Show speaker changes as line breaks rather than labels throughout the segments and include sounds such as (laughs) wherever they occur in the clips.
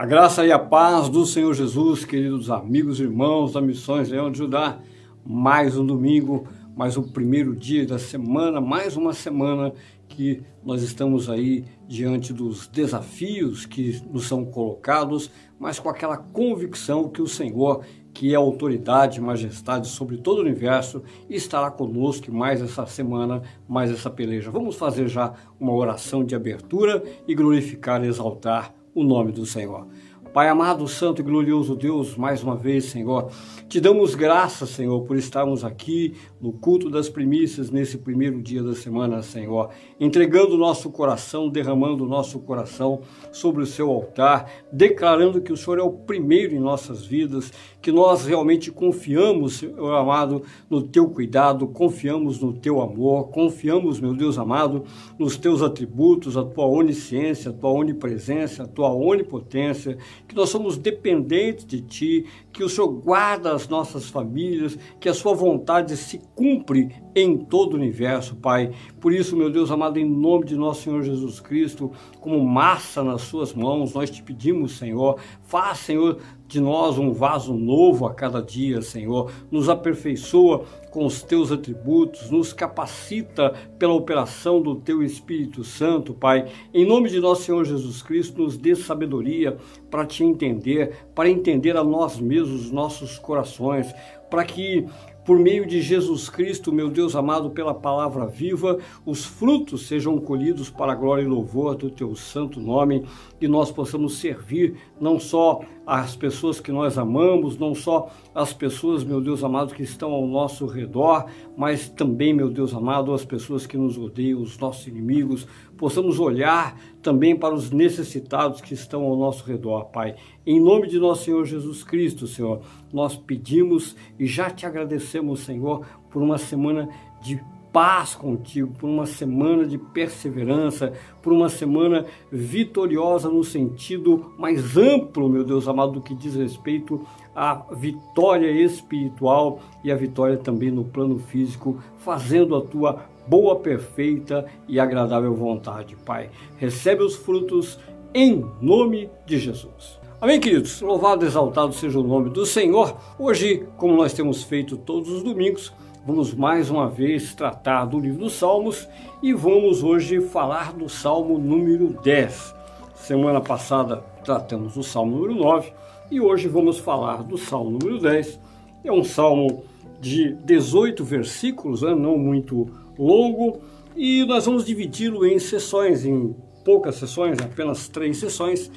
A graça e a paz do Senhor Jesus, queridos amigos e irmãos da Missões Leão de Judá. Mais um domingo, mais o um primeiro dia da semana, mais uma semana que nós estamos aí diante dos desafios que nos são colocados, mas com aquela convicção que o Senhor, que é autoridade e majestade sobre todo o universo, estará conosco mais essa semana, mais essa peleja. Vamos fazer já uma oração de abertura e glorificar e exaltar o nome do Senhor. Pai amado, santo e glorioso Deus, mais uma vez, Senhor, te damos graças, Senhor, por estarmos aqui no culto das primícias nesse primeiro dia da semana, Senhor, entregando o nosso coração, derramando o nosso coração sobre o seu altar, declarando que o Senhor é o primeiro em nossas vidas, que nós realmente confiamos, Senhor amado, no teu cuidado, confiamos no teu amor, confiamos, meu Deus amado, nos teus atributos, a tua onisciência, a tua onipresença, a tua onipotência que nós somos dependentes de Ti, que o Senhor guarda as nossas famílias, que a Sua vontade se cumpre em todo o universo, Pai. Por isso, meu Deus amado, em nome de nosso Senhor Jesus Cristo, como massa nas Suas mãos, nós te pedimos, Senhor, faz, Senhor, de nós um vaso novo a cada dia, Senhor. Nos aperfeiçoa com os teus atributos, nos capacita pela operação do teu Espírito Santo, Pai. Em nome de nosso Senhor Jesus Cristo, nos dê sabedoria para te entender, para entender a nós mesmos, os nossos corações, para que por meio de Jesus Cristo, meu Deus amado, pela palavra viva, os frutos sejam colhidos para a glória e louvor do teu santo nome e nós possamos servir não só as pessoas que nós amamos, não só as pessoas, meu Deus amado, que estão ao nosso redor, mas também, meu Deus amado, as pessoas que nos odeiam, os nossos inimigos, possamos olhar também para os necessitados que estão ao nosso redor, Pai. Em nome de nosso Senhor Jesus Cristo, Senhor, nós pedimos e já te agradecemos, Senhor, por uma semana de paz contigo, por uma semana de perseverança, por uma semana vitoriosa no sentido mais amplo, meu Deus amado, do que diz respeito à vitória espiritual e a vitória também no plano físico, fazendo a tua boa, perfeita e agradável vontade, Pai. Recebe os frutos em nome de Jesus. Amém, queridos? Louvado e exaltado seja o nome do Senhor. Hoje, como nós temos feito todos os domingos, vamos mais uma vez tratar do livro dos Salmos e vamos hoje falar do Salmo número 10. Semana passada tratamos do Salmo número 9 e hoje vamos falar do Salmo número 10. É um salmo de 18 versículos, né? não muito longo, e nós vamos dividi-lo em sessões, em poucas sessões, apenas três sessões,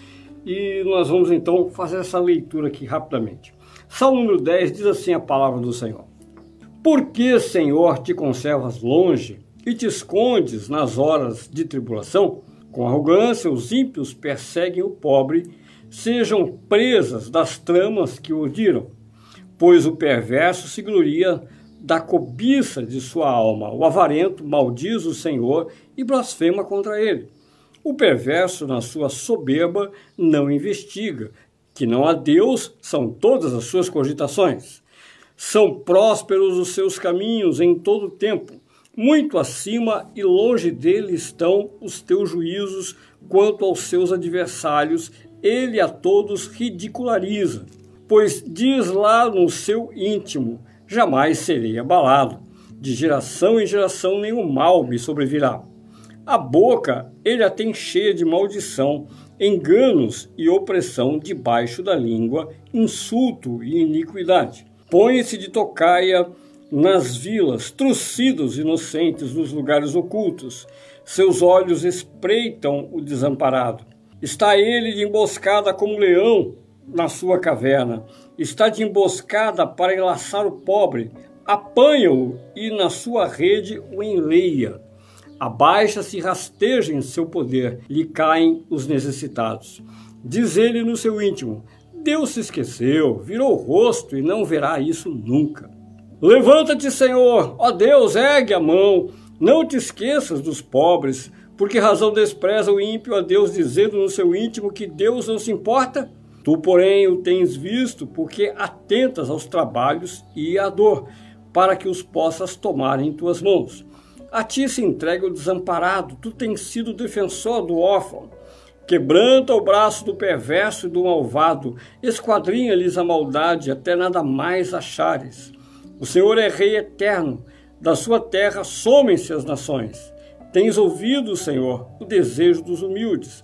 e nós vamos então fazer essa leitura aqui rapidamente. Salmo número 10 diz assim a palavra do Senhor: Por que, Senhor, te conservas longe e te escondes nas horas de tribulação? Com arrogância, os ímpios perseguem o pobre, sejam presas das tramas que o odiram, pois o perverso se gloria da cobiça de sua alma. O avarento maldiz o Senhor e blasfema contra ele. O perverso, na sua soberba, não investiga. Que não há Deus são todas as suas cogitações. São prósperos os seus caminhos em todo o tempo. Muito acima e longe dele estão os teus juízos quanto aos seus adversários. Ele a todos ridiculariza. Pois diz lá no seu íntimo: jamais serei abalado. De geração em geração nenhum mal me sobrevirá. A boca ele a tem cheia de maldição, enganos e opressão debaixo da língua, insulto e iniquidade. Põe-se de tocaia nas vilas, trucidos inocentes nos lugares ocultos. Seus olhos espreitam o desamparado. Está ele de emboscada como leão na sua caverna está de emboscada para enlaçar o pobre, apanha-o e na sua rede o enleia. Abaixa-se e rasteja em seu poder, lhe caem os necessitados. Diz ele no seu íntimo: Deus se esqueceu, virou o rosto e não verá isso nunca. Levanta-te, Senhor, ó Deus, ergue a mão, não te esqueças dos pobres, porque razão despreza o ímpio a Deus, dizendo no seu íntimo que Deus não se importa? Tu, porém, o tens visto, porque atentas aos trabalhos e à dor, para que os possas tomar em tuas mãos. A ti se entrega o desamparado, tu tens sido defensor do órfão. Quebranta o braço do perverso e do malvado, esquadrinha-lhes a maldade até nada mais achares. O Senhor é Rei eterno, da sua terra somem-se as nações. Tens ouvido, Senhor, o desejo dos humildes.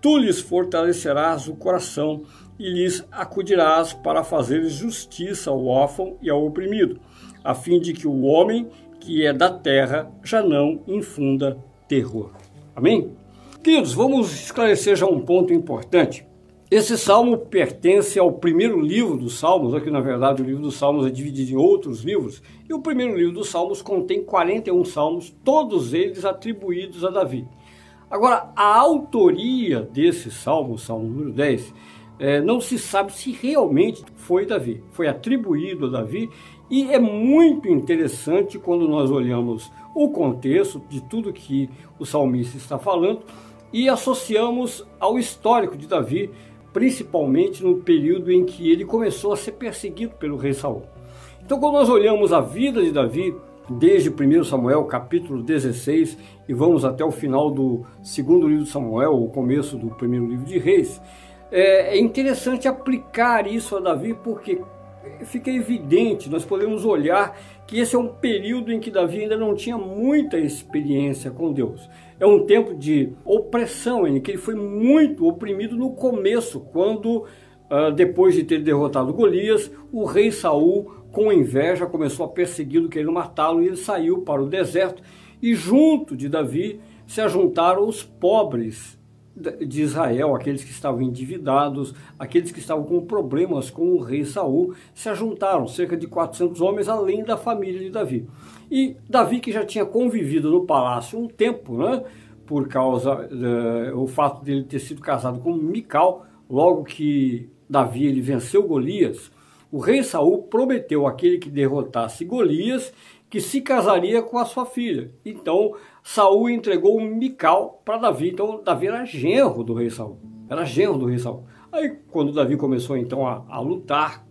Tu lhes fortalecerás o coração e lhes acudirás para fazer justiça ao órfão e ao oprimido, a fim de que o homem que é da terra já não infunda terror. Amém? Queridos, vamos esclarecer já um ponto importante. Esse salmo pertence ao primeiro livro dos Salmos, aqui na verdade o livro dos Salmos é dividido em outros livros, e o primeiro livro dos Salmos contém 41 salmos, todos eles atribuídos a Davi. Agora, a autoria desse salmo, salmo número 10, é, não se sabe se realmente foi Davi, foi atribuído a Davi, e é muito interessante quando nós olhamos o contexto de tudo que o salmista está falando e associamos ao histórico de Davi, principalmente no período em que ele começou a ser perseguido pelo rei Saul. Então, quando nós olhamos a vida de Davi, desde 1 Samuel, capítulo 16, e vamos até o final do segundo livro de Samuel, o começo do primeiro livro de Reis, é, é interessante aplicar isso a Davi, porque fica evidente, nós podemos olhar que esse é um período em que Davi ainda não tinha muita experiência com Deus. É um tempo de opressão, em que ele foi muito oprimido no começo, quando, uh, depois de ter derrotado Golias, o rei Saul, com inveja, começou a persegui-lo, querendo matá-lo, e ele saiu para o deserto. E junto de Davi se ajuntaram os pobres de Israel, aqueles que estavam endividados, aqueles que estavam com problemas com o rei Saul, se ajuntaram, cerca de 400 homens, além da família de Davi. E Davi, que já tinha convivido no palácio um tempo, né, por causa do uh, fato dele ter sido casado com Mical, logo que Davi ele venceu Golias, o rei Saul prometeu àquele que derrotasse Golias que se casaria com a sua filha. Então, Saul entregou Mical para Davi. Então, Davi era genro do rei Saul. Era genro do rei Saul. Aí, quando Davi começou então a, a lutar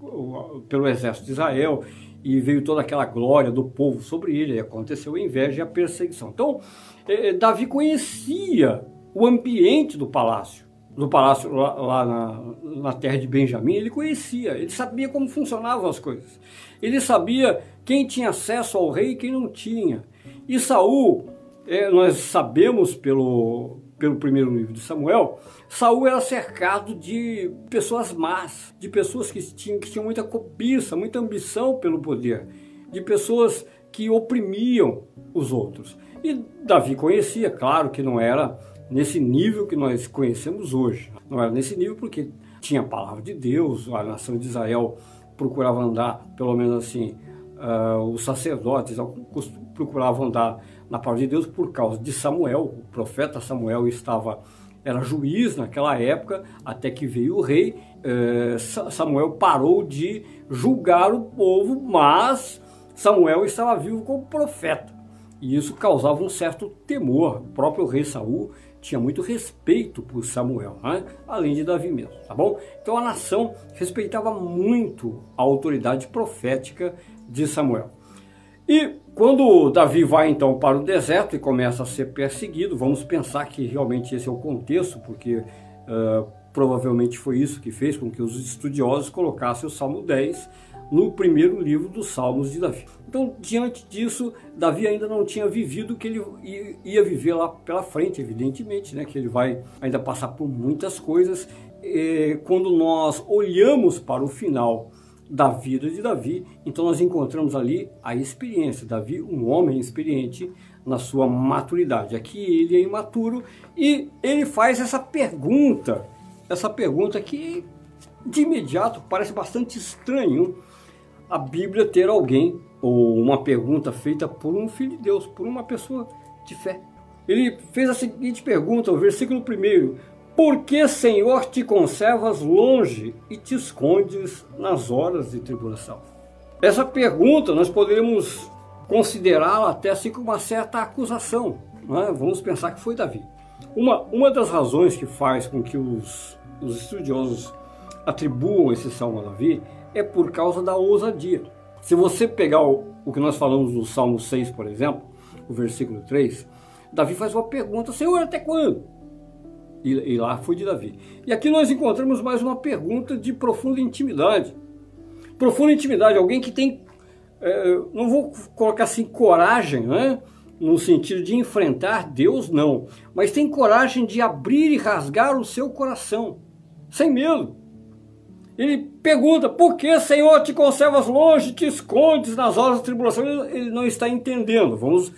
pelo exército de Israel e veio toda aquela glória do povo sobre ele, aconteceu a inveja e a perseguição. Então, eh, Davi conhecia o ambiente do palácio do palácio lá, lá na, na, terra de Benjamim, ele conhecia, ele sabia como funcionavam as coisas. Ele sabia quem tinha acesso ao rei e quem não tinha. E Saul, é, nós sabemos pelo, pelo primeiro livro de Samuel, Saul era cercado de pessoas más, de pessoas que tinham, que tinham muita cobiça, muita ambição pelo poder, de pessoas que oprimiam os outros. E Davi conhecia, claro que não era nesse nível que nós conhecemos hoje. Não era nesse nível porque tinha a palavra de Deus, a nação de Israel procurava andar, pelo menos assim, uh, os sacerdotes procuravam andar na palavra de Deus por causa de Samuel. O profeta Samuel estava era juiz naquela época, até que veio o rei. Uh, Samuel parou de julgar o povo, mas Samuel estava vivo como profeta. E isso causava um certo temor. O próprio rei Saul tinha muito respeito por Samuel, né? além de Davi mesmo, tá bom? Então a nação respeitava muito a autoridade profética de Samuel. E quando Davi vai então para o deserto e começa a ser perseguido, vamos pensar que realmente esse é o contexto, porque uh, provavelmente foi isso que fez com que os estudiosos colocassem o Salmo 10 no primeiro livro dos Salmos de Davi. Então, diante disso, Davi ainda não tinha vivido o que ele ia viver lá pela frente, evidentemente, né? que ele vai ainda passar por muitas coisas. E quando nós olhamos para o final da vida de Davi, então nós encontramos ali a experiência. Davi, um homem experiente na sua maturidade. Aqui ele é imaturo e ele faz essa pergunta, essa pergunta que de imediato parece bastante estranho a Bíblia ter alguém ou uma pergunta feita por um filho de Deus, por uma pessoa de fé. Ele fez a seguinte pergunta, o versículo 1: Por que, Senhor, te conservas longe e te escondes nas horas de tribulação? Essa pergunta nós poderíamos considerá-la até assim como uma certa acusação. É? Vamos pensar que foi Davi. Uma, uma das razões que faz com que os, os estudiosos atribuam esse salmo a Davi é por causa da ousadia. Se você pegar o, o que nós falamos no Salmo 6, por exemplo, o versículo 3, Davi faz uma pergunta: Senhor, até quando? E, e lá foi de Davi. E aqui nós encontramos mais uma pergunta de profunda intimidade. Profunda intimidade, alguém que tem, é, não vou colocar assim, coragem, né? no sentido de enfrentar Deus, não, mas tem coragem de abrir e rasgar o seu coração, sem medo. Ele pergunta: por que, Senhor, te conservas longe, te escondes nas horas de tribulação? Ele não está entendendo. Vamos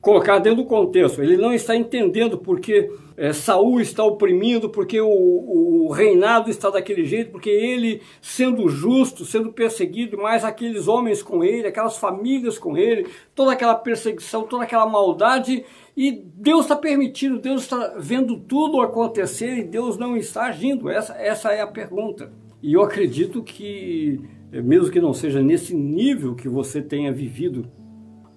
colocar dentro do contexto. Ele não está entendendo porque é, Saul está oprimindo, porque o, o, reinado está daquele jeito, porque ele, sendo justo, sendo perseguido, mais aqueles homens com ele, aquelas famílias com ele, toda aquela perseguição, toda aquela maldade, e Deus está permitindo, Deus está vendo tudo acontecer e Deus não está agindo. Essa, essa é a pergunta. E eu acredito que, mesmo que não seja nesse nível que você tenha vivido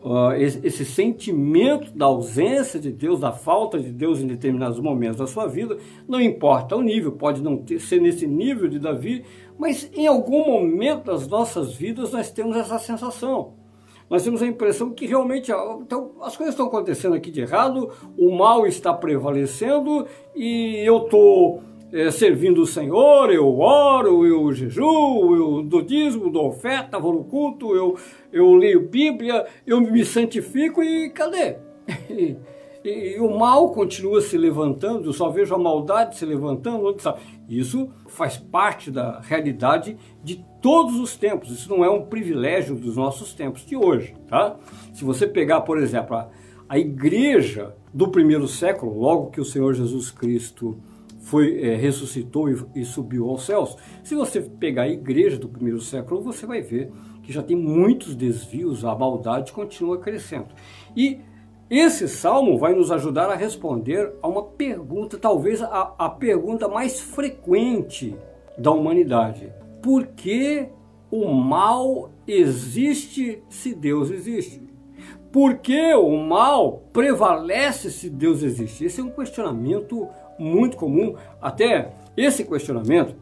uh, esse, sentimento da ausência de Deus, da falta de Deus em determinados momentos da sua vida, não importa o nível, pode não ter, ser nesse nível de Davi, mas em algum momento das nossas vidas nós temos essa sensação. Nós temos a impressão que realmente então, as coisas estão acontecendo aqui de errado, o mal está prevalecendo e eu estou é, servindo o Senhor, eu oro, eu jejuo, eu dou dízimo, dou oferta, vou no culto, eu, eu leio Bíblia, eu me santifico e cadê? (laughs) E, e, e, o mal continua se levantando, eu só vejo a maldade se levantando. Isso faz parte da realidade de todos os tempos, isso não é um privilégio dos nossos tempos de hoje. Tá? Se você pegar, por exemplo, a, a igreja do primeiro século, logo que o Senhor Jesus Cristo foi é, ressuscitou e, e, subiu aos céus. Se você pegar a igreja do primeiro século, você vai ver que já tem muitos desvios, a maldade continua crescendo. E esse salmo vai nos ajudar a responder a uma pergunta, talvez a, a pergunta mais frequente da humanidade: por que o mal existe se Deus existe? Por que o mal prevalece se Deus existe? Esse é um questionamento muito comum. Até esse questionamento,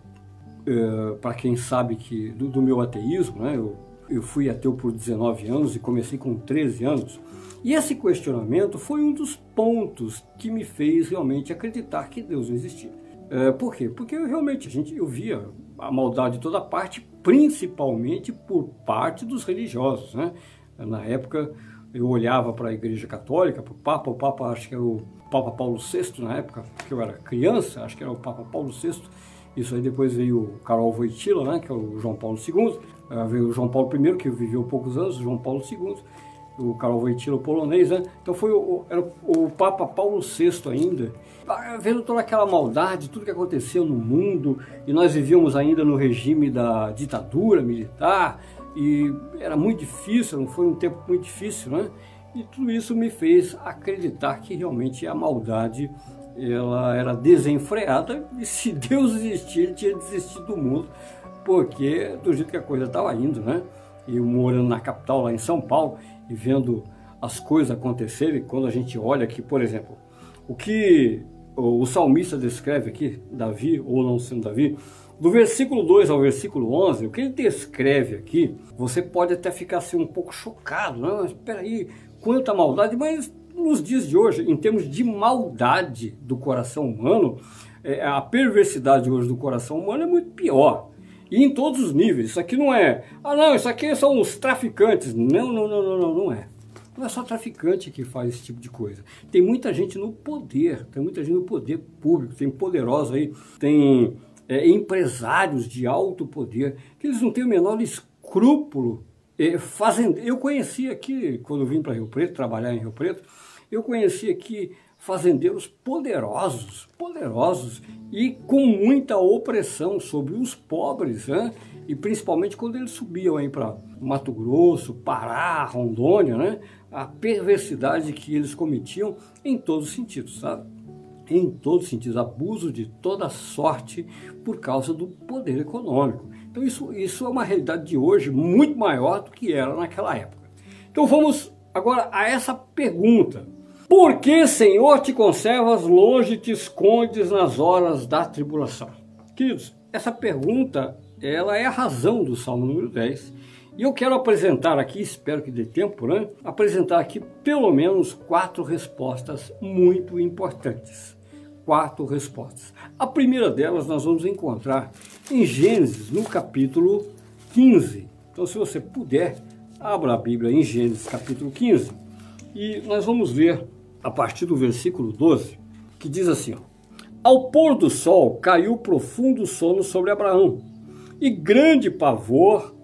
é, para quem sabe que do, do, meu ateísmo, né, eu, eu fui ateu por 19 anos e comecei com 13 anos. E esse questionamento foi um dos pontos que me fez realmente acreditar que Deus não existia. É, por quê? Porque eu, realmente a gente, eu via a maldade de toda parte, principalmente por parte dos religiosos. Né? Na época eu olhava para a Igreja Católica, para o Papa, o Papa acho que era o Papa Paulo VI na época, que eu era criança, acho que era o Papa Paulo VI. Isso aí depois veio o Carol Wojtyla, né, que é o João Paulo II. Uh, veio o João Paulo I, que viveu poucos anos, o João Paulo II. O Carol Wojtyla, o polonês, né? Então foi o, era o Papa Paulo VI ainda, ah, vendo toda aquela maldade, tudo que aconteceu no mundo, e nós vivíamos ainda no regime da ditadura militar, e era muito difícil, foi um tempo muito difícil, né? E tudo isso me fez acreditar que realmente a maldade ela era desenfreada e se (laughs) Deus existia, ele tinha desistido do mundo, porque do jeito que a coisa estava indo, né? E morando na capital, lá em São Paulo, e vendo as coisas acontecerem, quando a gente olha aqui, por exemplo, o que o salmista descreve aqui, Davi, ou não sendo Davi, do versículo 2 ao versículo 11, o que ele descreve aqui, você pode até ficar assim um pouco chocado, não, mas aí, quanta maldade, mas nos dias de hoje, em termos de maldade do coração humano, é, a perversidade hoje do coração humano é muito pior. E em todos os níveis. Isso aqui não é, ah não, isso aqui são os traficantes. Não, não, não, não, não, não é. Não é só traficante que faz esse tipo de coisa. Tem muita gente no poder, tem muita gente no poder público, tem poderosos aí, tem é, empresários de alto poder, que eles não têm o menor escrúpulo fazendo, eu conheci aqui, quando vim para Rio Preto, trabalhar em Rio Preto, eu conheci aqui fazendeiros poderosos, poderosos e com muita opressão sobre os pobres, né? e principalmente quando eles subiam para Mato Grosso, Pará, Rondônia, né? a perversidade que eles cometiam em todos os sentidos, sabe? Em todos os sentidos, abuso de toda sorte por causa do poder econômico. Então isso, isso é uma realidade de hoje muito maior do que era naquela época. Então vamos agora a essa pergunta. Por que, Senhor, te conservas longe te escondes nas horas da tribulação? Queridos, essa pergunta ela é a razão do Salmo número 10. E eu quero apresentar aqui, espero que dê tempo, né? Apresentar aqui pelo menos quatro respostas muito importantes. Quatro respostas. A primeira delas nós vamos encontrar em Gênesis, no capítulo 15. Então, se você puder, abra a Bíblia em Gênesis, capítulo 15, e nós vamos ver a partir do versículo 12, que diz assim: ó, Ao pôr do sol caiu profundo sono sobre Abraão, e grande pavor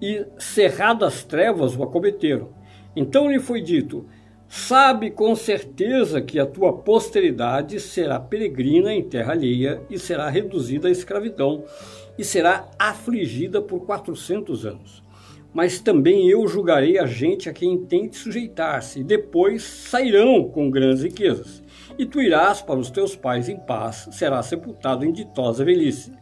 e cerradas trevas o acometeram. Então lhe foi dito: Sabe com certeza que a tua posteridade será peregrina em terra alheia e será reduzida à escravidão e será afligida por quatrocentos anos. Mas também eu julgarei a gente a quem tem de sujeitar-se, e depois sairão com grandes riquezas. E tu irás para os teus pais em paz, serás sepultado em ditosa velhice.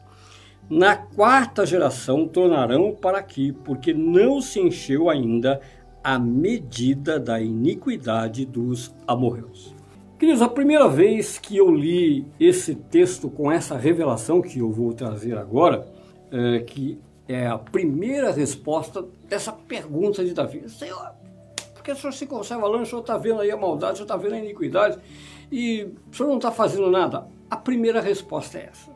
Na quarta geração tornarão para aqui, porque não se encheu ainda a medida da iniquidade dos amorreus. Queridos, a primeira vez que eu li esse texto com essa revelação que eu vou trazer agora, é, que é a primeira resposta dessa pergunta de Davi. Senhor, por que o senhor se conserva longe? O senhor está vendo aí a maldade, o senhor está vendo a iniquidade e o senhor não está fazendo nada? A primeira resposta é essa.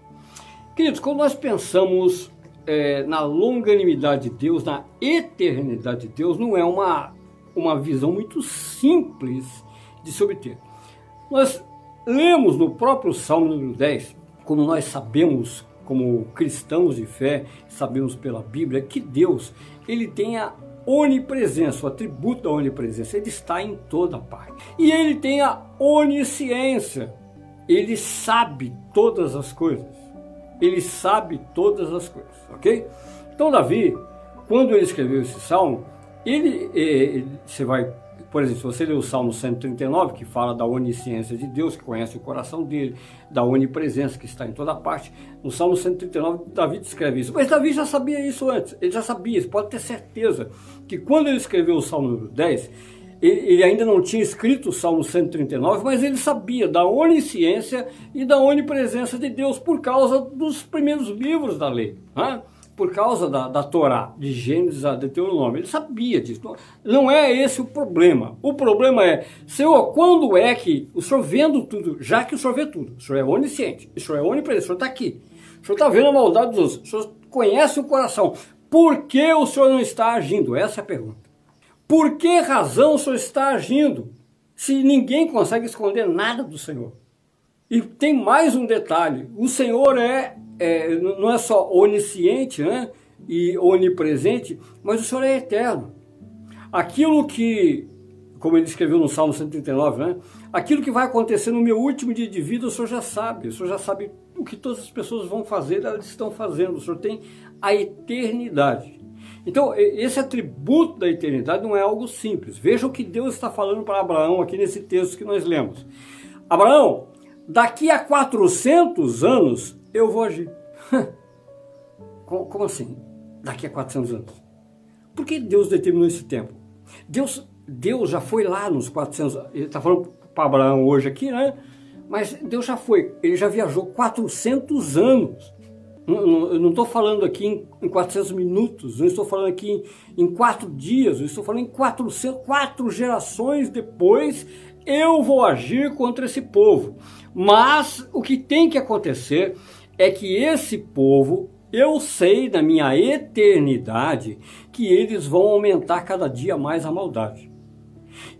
Queridos, quando nós pensamos é, na longanimidade de Deus, na eternidade de Deus, não é uma, uma visão muito simples de se obter. Nós lemos no próprio Salmo número 10, como nós sabemos, como cristãos de fé, sabemos pela Bíblia, que Deus ele tem a onipresença, o atributo da onipresença, ele está em toda parte. E ele tem a onisciência, ele sabe todas as coisas ele sabe todas as coisas, ok? Então Davi, quando ele escreveu esse salmo, ele, ele, você vai, por exemplo, se você ler o Salmo 139, que fala da onisciência de Deus, que conhece o coração dele, da onipresença que está em toda parte, no Salmo 139, Davi descreve isso. Mas Davi já sabia isso antes, ele já sabia, pode ter certeza que quando ele escreveu o Salmo número 10, ele ainda não tinha escrito o Salmo 139, mas ele sabia da onisciência e da onipresença de Deus por causa dos primeiros livros da lei, né? por causa da, da Torá, de Gênesis a Deuteronômio. Ele sabia disso. Não é esse o problema. O problema é, Senhor, quando é que o Senhor vendo tudo, já que o Senhor vê tudo, o Senhor é onisciente, o Senhor é onipresente, o Senhor está aqui, o Senhor está vendo a maldade dos outros, o Senhor conhece o coração, por que o Senhor não está agindo? Essa é a pergunta. Por que razão o Senhor está agindo? Se ninguém consegue esconder nada do Senhor. E tem mais um detalhe: o Senhor é, é não é só onisciente né, e onipresente, mas o Senhor é eterno. Aquilo que, como ele escreveu no Salmo 139, né, aquilo que vai acontecer no meu último dia de vida, o Senhor já sabe. O Senhor já sabe o que todas as pessoas vão fazer, elas estão fazendo. O Senhor tem a eternidade. Então, esse atributo da eternidade não é algo simples. Veja o que Deus está falando para Abraão aqui nesse texto que nós lemos. Abraão, daqui a 400 anos eu vou agir. (laughs) Como assim? Daqui a 400 anos. Por que Deus determinou esse tempo? Deus, Deus já foi lá nos 400 Ele está falando para Abraão hoje aqui, né? Mas Deus já foi. Ele já viajou 400 anos. Eu não estou falando aqui em 400 minutos, não estou falando aqui em, quatro dias, eu estou falando em 400, quatro gerações depois, eu vou agir contra esse povo. Mas o que tem que acontecer é que esse povo, eu sei na minha eternidade que eles vão aumentar cada dia mais a maldade.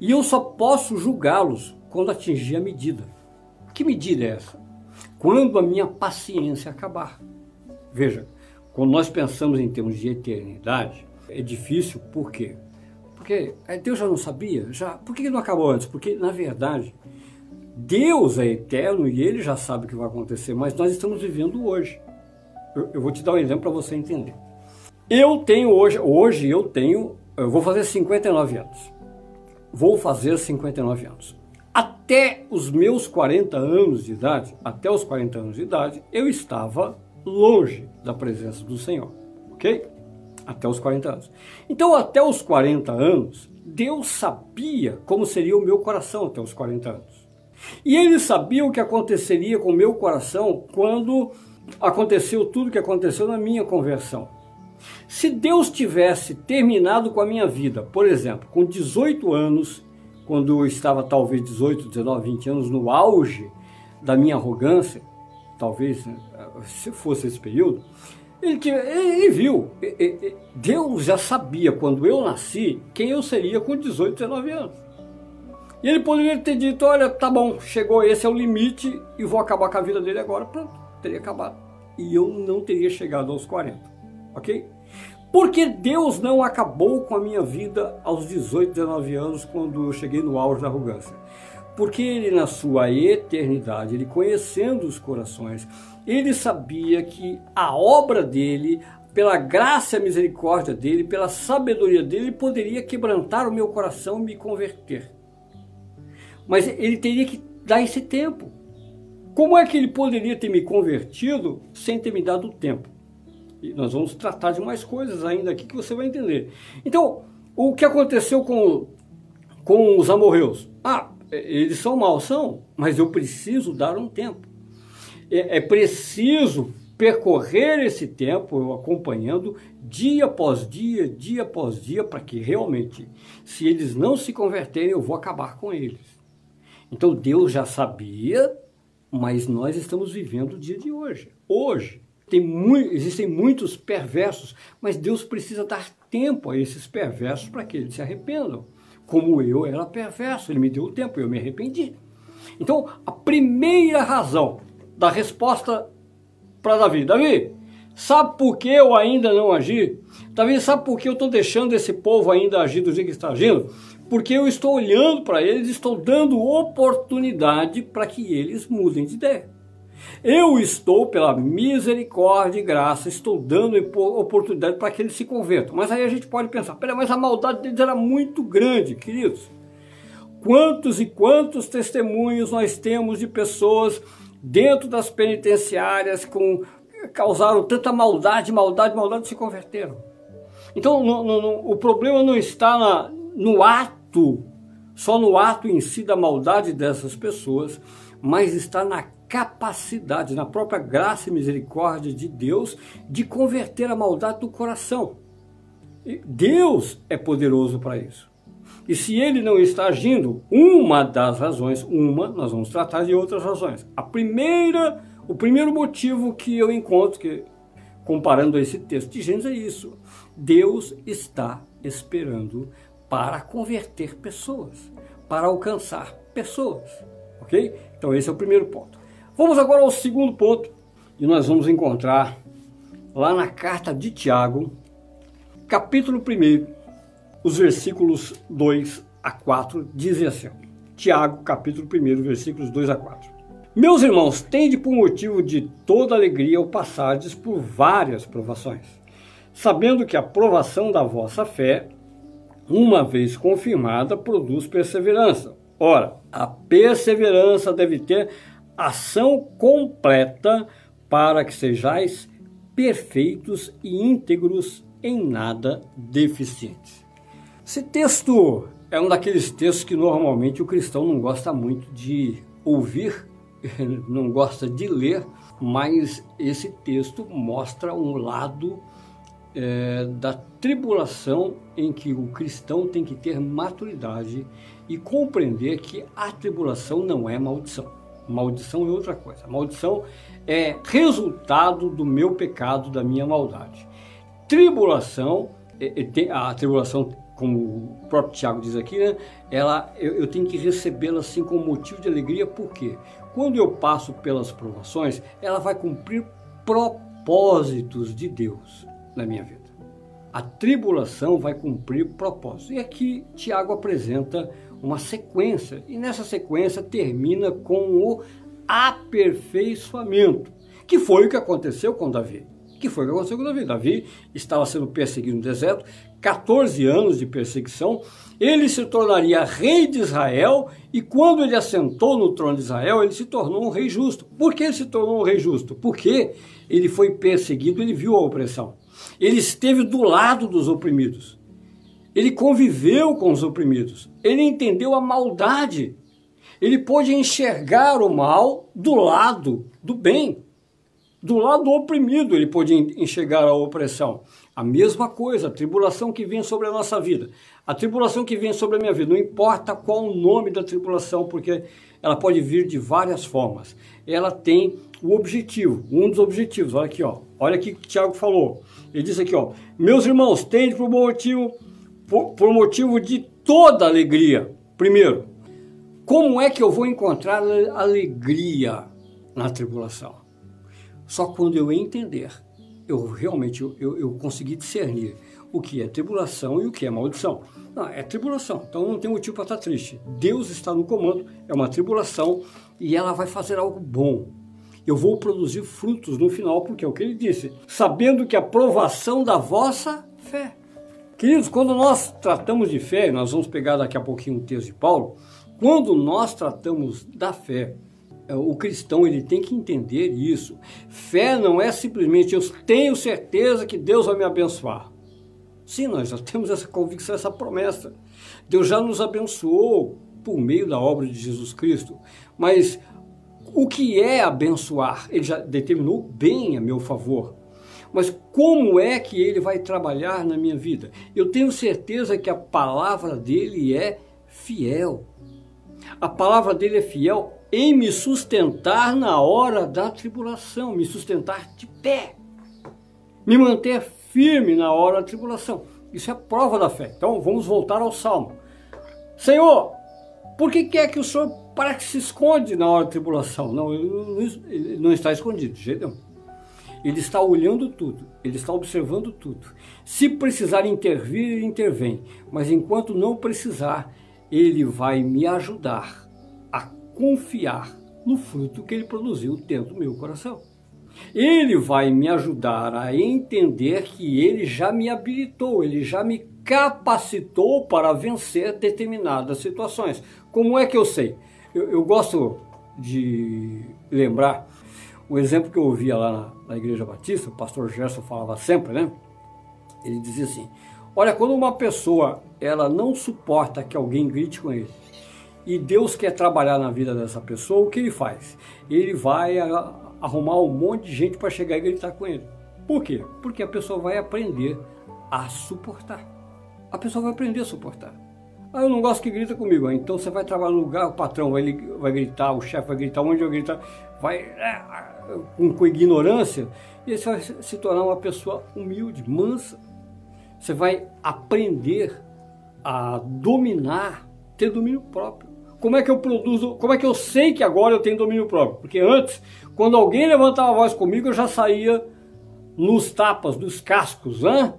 E eu só posso julgá-los quando atingir a medida. Que medida é essa? Quando a minha paciência acabar. Veja, quando nós pensamos em termos de eternidade, é difícil, por quê? Porque é, Deus já não sabia, já. Por que não acabou antes? Porque, na verdade, Deus é eterno e Ele já sabe o que vai acontecer, mas nós estamos vivendo hoje. Eu, eu vou te dar um exemplo para você entender. Eu tenho hoje, hoje eu tenho, eu vou fazer 59 anos. Vou fazer 59 anos. Até os meus 40 anos de idade, até os 40 anos de idade, eu estava longe da presença do Senhor, ok? Até os 40 anos. Então, até os 40 anos, Deus sabia como seria o meu coração até os 40 anos. E ele sabia o que aconteceria com o meu coração quando aconteceu tudo que aconteceu na minha conversão. Se Deus tivesse terminado com a minha vida, por exemplo, com 18 anos, quando eu estava talvez 18, 19, 20 anos no auge da minha arrogância, talvez né, se fosse esse período, ele, ele viu, Deus já sabia quando eu nasci quem eu seria com 18, 19 anos. E ele poderia ter dito: olha, tá bom, chegou, esse é o limite e vou acabar com a vida dele agora. Pronto, teria acabado. E eu não teria chegado aos 40, ok? Porque Deus não acabou com a minha vida aos 18, 19 anos, quando eu cheguei no auge da arrogância. Porque Ele, na sua eternidade, Ele conhecendo os corações, Ele sabia que a obra dele, pela graça e misericórdia dele, pela sabedoria dele, poderia quebrantar o meu coração e me converter. Mas Ele teria que dar esse tempo. Como é que Ele poderia ter me convertido sem ter me dado tempo? E nós vamos tratar de mais coisas ainda aqui que você vai entender. Então, o que aconteceu com, com os amorreus? Ah, eles são maus, são, mas eu preciso dar um tempo. É, é preciso percorrer esse tempo, eu acompanhando dia após dia, dia após dia, para que realmente, se eles não se converterem, eu vou acabar com eles. Então Deus já sabia, mas nós estamos vivendo o dia de hoje. Hoje, tem existem muitos perversos, mas Deus precisa dar tempo a esses perversos para que eles se arrependam. Como eu era perverso, ele me deu o tempo eu me arrependi. Então, a primeira razão da resposta para Davi, Davi, sabe por que eu ainda não agi? Davi, sabe por que eu estou deixando esse povo ainda agir do jeito que está agindo? Porque eu estou olhando para eles, estou dando oportunidade para que eles mudem de ideia. Eu estou, pela misericórdia e graça, estou dando oportunidade para que eles se convertam. Mas aí a gente pode pensar, peraí, mas a maldade deles era muito grande, queridos. Quantos e quantos testemunhos nós temos de pessoas dentro das penitenciárias com causaram tanta maldade, maldade, maldade, se converteram. Então, no, no, no, o problema não está na, no ato, só no ato em si da maldade dessas pessoas, mas está na capacidade, na própria graça e misericórdia de Deus, de converter a maldade do coração. Deus é poderoso para isso. E se ele não está agindo, uma das razões, uma, nós vamos tratar de outras razões. A primeira, o primeiro motivo que eu encontro, que, comparando esse texto de Gênesis, é isso. Deus está esperando para converter pessoas, para alcançar pessoas. Ok? Então, esse é o primeiro ponto. Vamos agora ao segundo ponto, e nós vamos encontrar lá na carta de Tiago, capítulo 1, os versículos 2 a 4, dizem assim: Tiago, capítulo 1, versículos 2 a 4. Meus irmãos, tende por motivo de toda alegria o passardes por várias provações, sabendo que a provação da vossa fé, uma vez confirmada, produz perseverança. Ora, a perseverança deve ter ação completa para que sejais perfeitos e íntegros em nada deficientes. Esse texto é um daqueles textos que normalmente o cristão não gosta muito de ouvir, (laughs) não gosta de ler, mas esse texto mostra um lado é, da tribulação em que o cristão tem que ter maturidade e compreender que a tribulação não é maldição. Maldição é outra coisa. Maldição é resultado do meu pecado, da minha maldade. Tribulação, é, é, a tribulação, como o próprio Tiago diz aqui, né, ela, eu, eu tenho que recebê-la assim como motivo de alegria, porque quando eu passo pelas provações, ela vai cumprir propósitos de Deus na minha vida. A tribulação vai cumprir propósitos. E aqui Tiago apresenta uma sequência, e nessa sequência termina com o aperfeiçoamento, que foi o que aconteceu com Davi. Que foi o que aconteceu com Davi. Davi estava sendo perseguido no deserto, 14 anos de perseguição, ele se tornaria rei de Israel e quando ele assentou no trono de Israel, ele se tornou um rei justo. Por que ele se tornou um rei justo? Porque ele foi perseguido, ele viu a opressão. Ele esteve do lado dos oprimidos. Ele conviveu com os oprimidos. Ele entendeu a maldade. Ele pôde enxergar o mal do lado do bem. Do lado do oprimido, ele pôde enxergar a opressão. A mesma coisa, a tribulação que vem sobre a nossa vida. A tribulação que vem sobre a minha vida, não importa qual o nome da tribulação, porque ela pode vir de várias formas. Ela tem o objetivo, um dos objetivos. Olha aqui, ó. Olha aqui que o Tiago falou. Ele disse aqui, ó: "Meus irmãos, tende por motivo por, por motivo de toda alegria. Primeiro, como é que eu vou encontrar alegria na tribulação? Só quando eu entender, eu realmente eu, eu, consegui discernir o que é tribulação e o que é maldição. Não, é tribulação, então não tem motivo para estar triste. Deus está no comando, é uma tribulação e ela vai fazer algo bom. Eu vou produzir frutos no final, porque é o que ele disse, sabendo que a provação da vossa fé. Queridos, quando nós tratamos de fé, nós vamos pegar daqui a pouquinho o texto de Paulo, quando nós tratamos da fé, o cristão ele tem que entender isso. Fé não é simplesmente eu tenho certeza que Deus vai me abençoar. Sim, nós já temos essa convicção, essa promessa. Deus já nos abençoou por meio da obra de Jesus Cristo. Mas o que é abençoar? Ele já determinou bem a meu favor. Mas como é que ele vai trabalhar na minha vida? Eu tenho certeza que a palavra dele é fiel. A palavra dele é fiel em me sustentar na hora da tribulação, me sustentar de pé, me manter firme na hora da tribulação. Isso é prova da fé. Então vamos voltar ao Salmo. Senhor, por que, que é que o Senhor parece que se esconde na hora da tribulação? Não, ele não está escondido, de jeito nenhum. Ele está olhando tudo, ele está observando tudo. Se precisar intervir, ele intervém. Mas enquanto não precisar, ele vai me ajudar confiar no fruto que ele produziu dentro do meu coração. Ele vai me ajudar a entender que ele já me habilitou, ele já me capacitou para vencer determinadas situações. Como é que eu sei? Eu, eu gosto de lembrar o exemplo que eu ouvia lá na, na Igreja Batista, o pastor Gerson falava sempre, né? Ele dizia assim: Olha, quando uma pessoa ela não suporta que alguém grite com ele, e Deus quer trabalhar na vida dessa pessoa, o que ele faz? Ele vai a, arrumar um monte de gente para chegar e gritar com ele. Por quê? Porque a pessoa vai aprender a suportar. A pessoa vai aprender a suportar. Ah, eu não gosto que grita comigo. Então você vai trabalhar no lugar, o patrão vai, vai gritar, o chefe vai gritar, onde eu gritar, vai é, com, com ignorância, e você vai se tornar uma pessoa humilde, mansa. Você vai aprender a dominar, ter domínio próprio. Como é que eu produzo, como é que eu sei que agora eu tenho domínio próprio? Porque antes, quando alguém levantava a voz comigo, eu já saía nos tapas, dos cascos, né?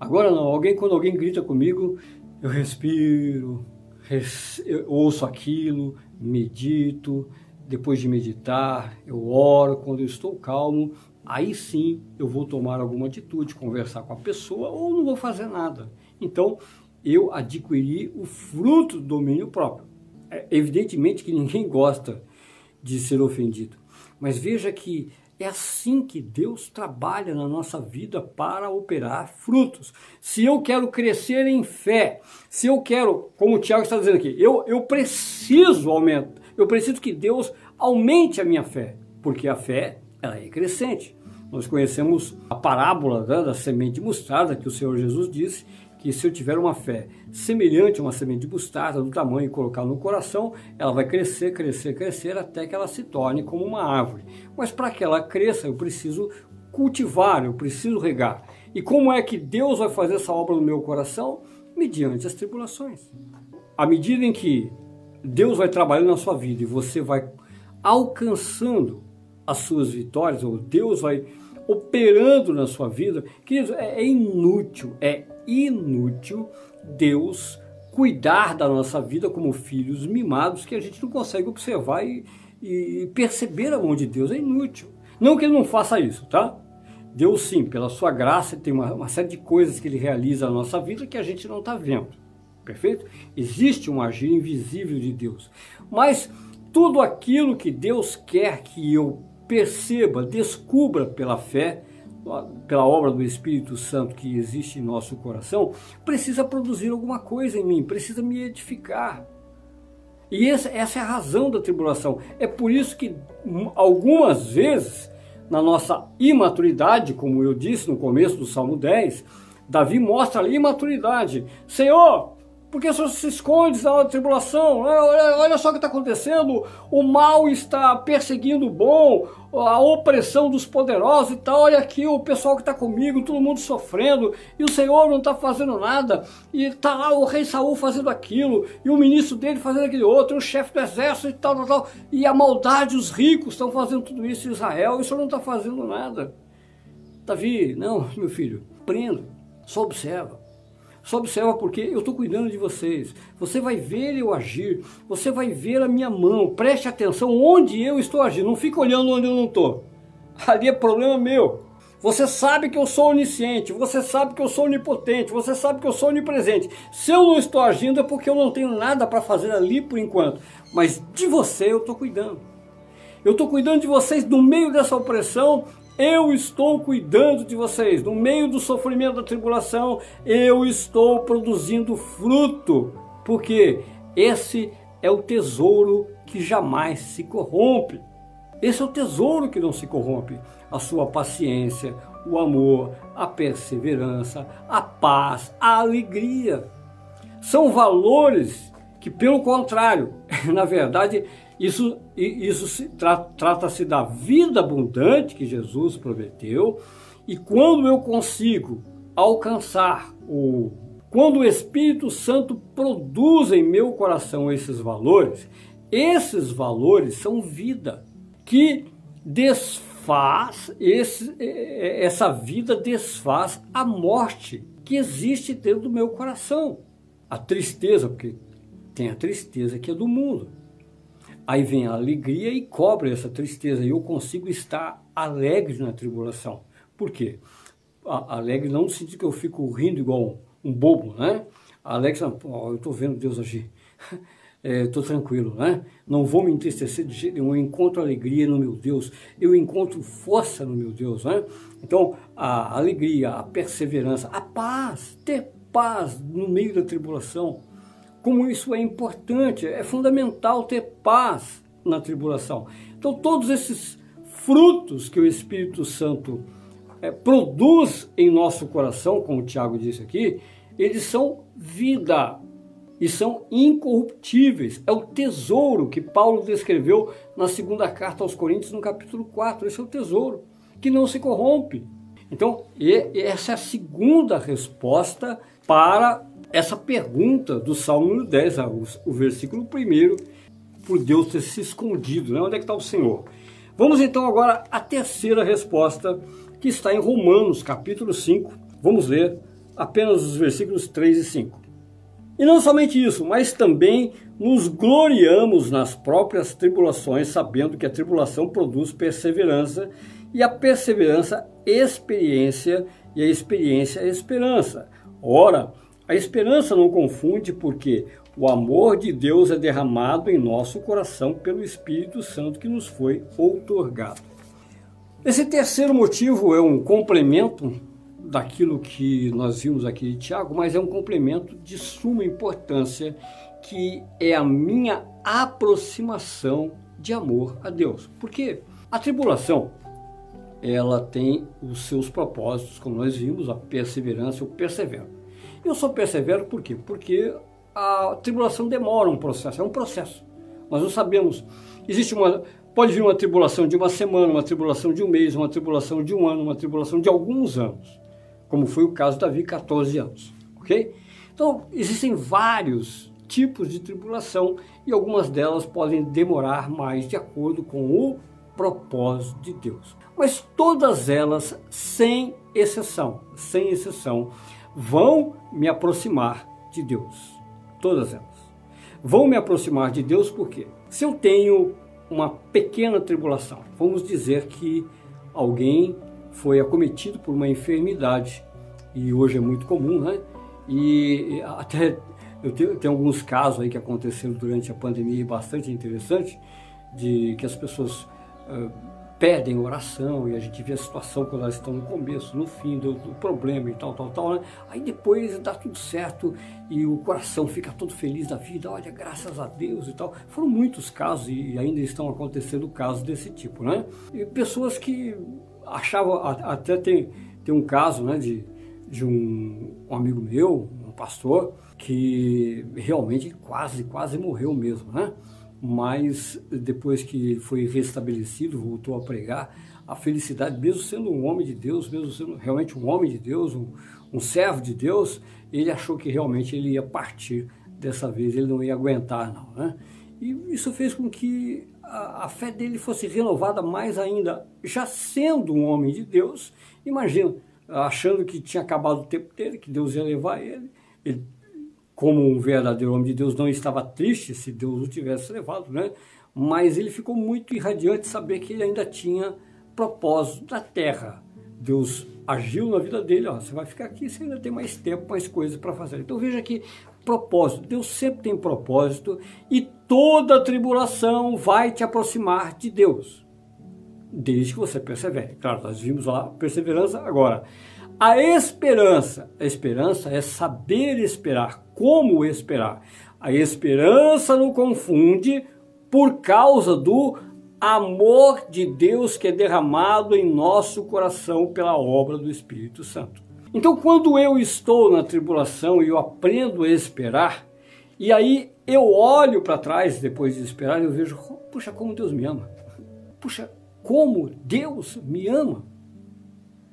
Agora não, alguém quando alguém grita comigo, eu respiro, res, eu ouço aquilo, medito, depois de meditar, eu oro, quando eu estou calmo, aí sim eu vou tomar alguma atitude, conversar com a pessoa ou não vou fazer nada. Então, eu adquiri o fruto do domínio próprio. É evidentemente que ninguém (laughs) gosta de ser ofendido, mas veja que é assim que Deus trabalha na nossa vida para operar frutos. Se eu quero crescer em fé, se eu quero, como o Tiago está dizendo aqui, eu, eu preciso aumentar, eu preciso que Deus aumente a minha fé, porque a fé ela é crescente. Nós conhecemos a parábola né, da semente de mostarda que o Senhor Jesus disse que se eu tiver uma fé semelhante a uma semente de mostarda do tamanho e colocar no coração, ela vai crescer, crescer, crescer até que ela se torne como uma árvore. Mas para que ela cresça, eu preciso cultivar, eu preciso regar. E como é que Deus vai fazer essa obra no meu coração? Mediante as tribulações. À medida em que Deus vai trabalhando na sua vida e você vai alcançando as suas vitórias, ou Deus vai operando na sua vida, queridos, é, é inútil, é inútil Deus cuidar da nossa vida como filhos mimados que a gente não consegue observar e, e perceber a mão de Deus. É inútil. Não que ele não faça isso, tá? Deus sim, pela sua graça, tem uma, uma série de coisas que ele realiza na nossa vida que a gente não está vendo. Perfeito? Existe um agir invisível de Deus. Mas tudo aquilo que Deus quer que eu perceba, descubra pela fé, pela obra do Espírito Santo que existe em nosso coração, precisa produzir alguma coisa em mim, precisa me edificar. E essa, essa é a razão da tribulação. É por isso que algumas vezes, na nossa imaturidade, como eu disse no começo do Salmo 10, Davi mostra a imaturidade. Senhor, Porque você se esconde na tribulação, olha, olha só o que está acontecendo, o mal está perseguindo o bom, a opressão dos poderosos e tal, olha aqui o pessoal que está comigo, todo mundo sofrendo, e o Senhor não está fazendo nada, e está lá o rei Saul fazendo aquilo, e o ministro dele fazendo aquele outro, e o chefe do exército e tal, tal, tal, e a maldade, os ricos estão fazendo tudo isso em Israel, e o Senhor não está fazendo nada. Davi, não, meu filho, prenda, só observa. Só observa porque eu estou cuidando de vocês. Você vai ver eu agir. Você vai ver a minha mão. Preste atenção onde eu estou agindo. Não fique olhando onde eu não estou. (laughs) Ali é problema meu. Você sabe que eu sou onisciente, você sabe que eu sou onipotente, você sabe que eu sou onipresente. Se eu não estou agindo é porque eu não tenho nada para fazer ali por enquanto. Mas de você eu estou cuidando. Eu estou cuidando de vocês no meio dessa opressão eu estou cuidando de vocês. No meio do sofrimento da tribulação, eu estou produzindo fruto. Porque esse é o tesouro que jamais se corrompe. Esse é o tesouro que não se corrompe. A sua paciência, o amor, a perseverança, a paz, a alegria. São valores que, pelo contrário, (laughs) na verdade, isso, isso tra, trata-se da vida abundante que Jesus prometeu, e quando eu consigo alcançar o. Quando o Espírito Santo produz em meu coração esses valores, esses valores são vida, que desfaz, esse, essa vida desfaz a morte que existe dentro do meu coração. A tristeza, porque tem a tristeza que é do mundo. Aí vem a alegria e cobre essa tristeza. E eu consigo estar alegre na tribulação. Por quê? A, alegre não no sentido que eu fico rindo igual um, um bobo, né? Alegre, oh, eu estou vendo Deus agir. Estou (laughs) é, tranquilo, né? Não vou me entristecer de jeito nenhum. Eu encontro alegria no meu Deus. Eu encontro força no meu Deus, né? Então, a alegria, a perseverança, a paz, ter paz no meio da tribulação como isso é importante, é fundamental ter paz na tribulação. Então, todos esses frutos que o Espírito Santo é, produz em nosso coração, como o Tiago disse aqui, eles são vida e são incorruptíveis. É o tesouro que Paulo descreveu na segunda carta aos Coríntios, no capítulo 4. Esse é o tesouro que não se corrompe. Então, essa é a segunda resposta para essa pergunta do Salmo 10, o versículo 1, por Deus ter se escondido, né? onde é que está o Senhor? Vamos então agora à terceira resposta, que está em Romanos, capítulo 5. Vamos ler apenas os versículos 3 e 5. E não somente isso, mas também nos gloriamos nas próprias tribulações, sabendo que a tribulação produz perseverança, e a perseverança, experiência, e a experiência, esperança. Ora, a esperança não confunde, porque o amor de Deus é derramado em nosso coração pelo Espírito Santo que nos foi outorgado. Esse terceiro motivo é um complemento daquilo que nós vimos aqui de Tiago, mas é um complemento de suma importância, que é a minha aproximação de amor a Deus. Porque a tribulação, ela tem os seus propósitos, como nós vimos, a perseverança, o persevero. Eu sou persevero por quê? Porque a tribulação demora um processo, é um processo. Nós não sabemos. Existe uma. Pode vir uma tribulação de uma semana, uma tribulação de um mês, uma tribulação de um ano, uma tribulação de alguns anos. Como foi o caso da Davi, 14 anos. Ok? Então, existem vários tipos de tribulação e algumas delas podem demorar mais de acordo com o propósito de Deus. Mas todas elas, sem exceção, sem exceção, vão me aproximar de Deus. Todas elas. Vão me aproximar de Deus porque se eu tenho uma pequena tribulação, vamos dizer que alguém foi acometido por uma enfermidade, e hoje é muito comum, né? E até eu tenho, tenho alguns casos aí que aconteceram durante a pandemia bastante interessante, de que as pessoas uh, pedem oração e a gente vê a situação quando elas estão no começo, no fim do, do problema e tal, tal, tal, né? Aí depois dá tudo certo e o coração fica todo feliz da vida, olha, graças a Deus e tal. Foram muitos casos e ainda estão acontecendo casos desse tipo, né? E pessoas que achavam, até tem, tem um caso, né, de, de um, um amigo meu, um pastor que realmente quase, quase morreu mesmo, né? Mas depois que foi restabelecido, voltou a pregar, a felicidade, mesmo sendo um homem de Deus, mesmo sendo realmente um homem de Deus, um, um servo de Deus, ele achou que realmente ele ia partir dessa vez, ele não ia aguentar não, né? E isso fez com que a, a fé dele fosse renovada mais ainda, já sendo um homem de Deus, imagina, achando que tinha acabado o tempo dele, que Deus ia levar ele, ele como um verdadeiro homem de Deus, não estava triste se Deus o tivesse levado, né? Mas ele ficou muito irradiante de saber que ele ainda tinha propósito da terra. Deus agiu na vida dele, ó, você vai ficar aqui, você ainda tem mais tempo, mais coisas para fazer. Então veja que propósito, Deus sempre tem propósito e toda tribulação vai te aproximar de Deus, desde que você persevere. Claro, nós vimos lá perseverança agora. A esperança, a esperança é saber esperar, como esperar. A esperança não confunde por causa do amor de Deus que é derramado em nosso coração pela obra do Espírito Santo. Então, quando eu estou na tribulação e eu aprendo a esperar, e aí eu olho para trás depois de esperar, eu vejo, puxa, como Deus me ama. Puxa, como Deus me ama